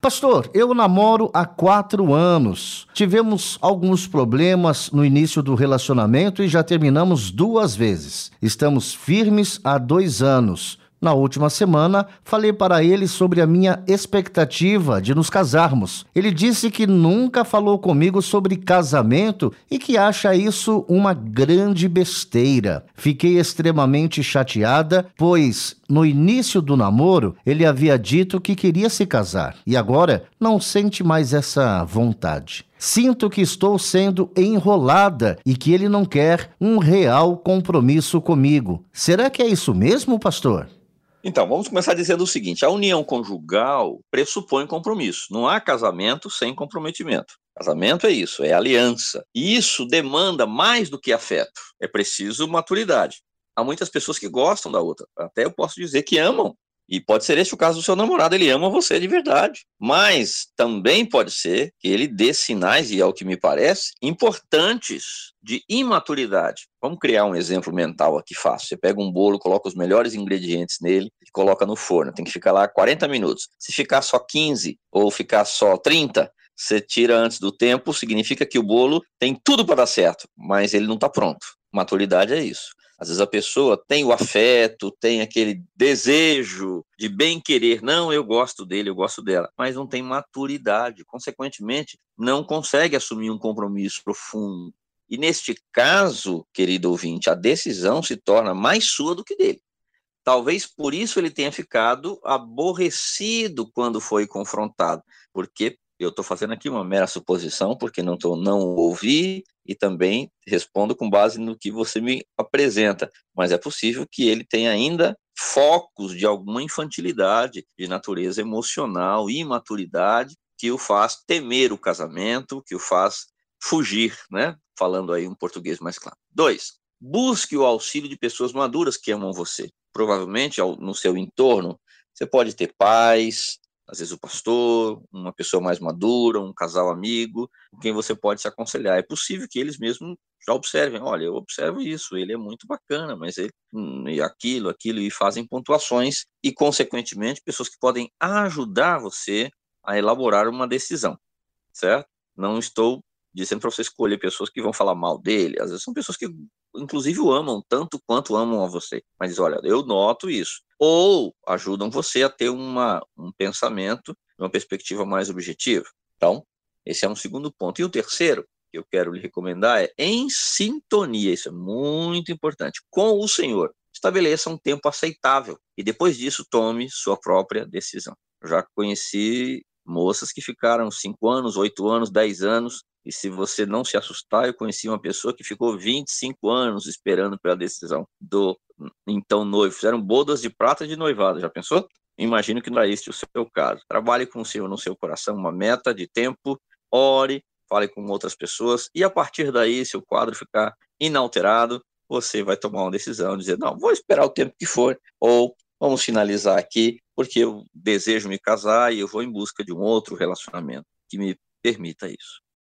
Pastor, eu namoro há quatro anos. Tivemos alguns problemas no início do relacionamento e já terminamos duas vezes. Estamos firmes há dois anos. Na última semana, falei para ele sobre a minha expectativa de nos casarmos. Ele disse que nunca falou comigo sobre casamento e que acha isso uma grande besteira. Fiquei extremamente chateada, pois no início do namoro ele havia dito que queria se casar e agora não sente mais essa vontade. Sinto que estou sendo enrolada e que ele não quer um real compromisso comigo. Será que é isso mesmo, pastor? Então, vamos começar dizendo o seguinte: a união conjugal pressupõe compromisso. Não há casamento sem comprometimento. Casamento é isso, é aliança. E isso demanda mais do que afeto. É preciso maturidade. Há muitas pessoas que gostam da outra. Até eu posso dizer que amam e pode ser esse o caso do seu namorado, ele ama você de verdade. Mas também pode ser que ele dê sinais, e é o que me parece, importantes de imaturidade. Vamos criar um exemplo mental aqui fácil. Você pega um bolo, coloca os melhores ingredientes nele e coloca no forno. Tem que ficar lá 40 minutos. Se ficar só 15 ou ficar só 30, você tira antes do tempo, significa que o bolo tem tudo para dar certo, mas ele não está pronto. Maturidade é isso. Às vezes a pessoa tem o afeto, tem aquele desejo de bem querer, não, eu gosto dele, eu gosto dela, mas não tem maturidade, consequentemente, não consegue assumir um compromisso profundo. E neste caso, querido ouvinte, a decisão se torna mais sua do que dele. Talvez por isso ele tenha ficado aborrecido quando foi confrontado, porque eu estou fazendo aqui uma mera suposição, porque não, tô, não ouvi e também respondo com base no que você me apresenta. Mas é possível que ele tenha ainda focos de alguma infantilidade, de natureza emocional, imaturidade, que o faz temer o casamento, que o faz fugir, né? Falando aí um português mais claro. Dois, busque o auxílio de pessoas maduras que amam você. Provavelmente no seu entorno, você pode ter pais, às vezes o pastor, uma pessoa mais madura, um casal amigo, com quem você pode se aconselhar. É possível que eles mesmos já observem, olha, eu observo isso, ele é muito bacana, mas ele, hum, e aquilo, aquilo, e fazem pontuações, e, consequentemente, pessoas que podem ajudar você a elaborar uma decisão, certo? Não estou dizendo para você escolher pessoas que vão falar mal dele, às vezes são pessoas que, inclusive, o amam tanto quanto amam a você, mas olha, eu noto isso, ou ajudam você a ter uma, um pensamento, uma perspectiva mais objetiva. Então, esse é um segundo ponto. E o terceiro, que eu quero lhe recomendar, é em sintonia, isso é muito importante, com o Senhor. Estabeleça um tempo aceitável e depois disso tome sua própria decisão. Já conheci moças que ficaram 5 anos, 8 anos, 10 anos e se você não se assustar, eu conheci uma pessoa que ficou 25 anos esperando pela decisão do então noivo. Fizeram bodas de prata de noivado, já pensou? Imagino que não é este o seu caso. Trabalhe com o Senhor no seu coração, uma meta de tempo, ore, fale com outras pessoas, e a partir daí, se o quadro ficar inalterado, você vai tomar uma decisão, dizer, não, vou esperar o tempo que for, ou vamos finalizar aqui, porque eu desejo me casar e eu vou em busca de um outro relacionamento que me permita isso.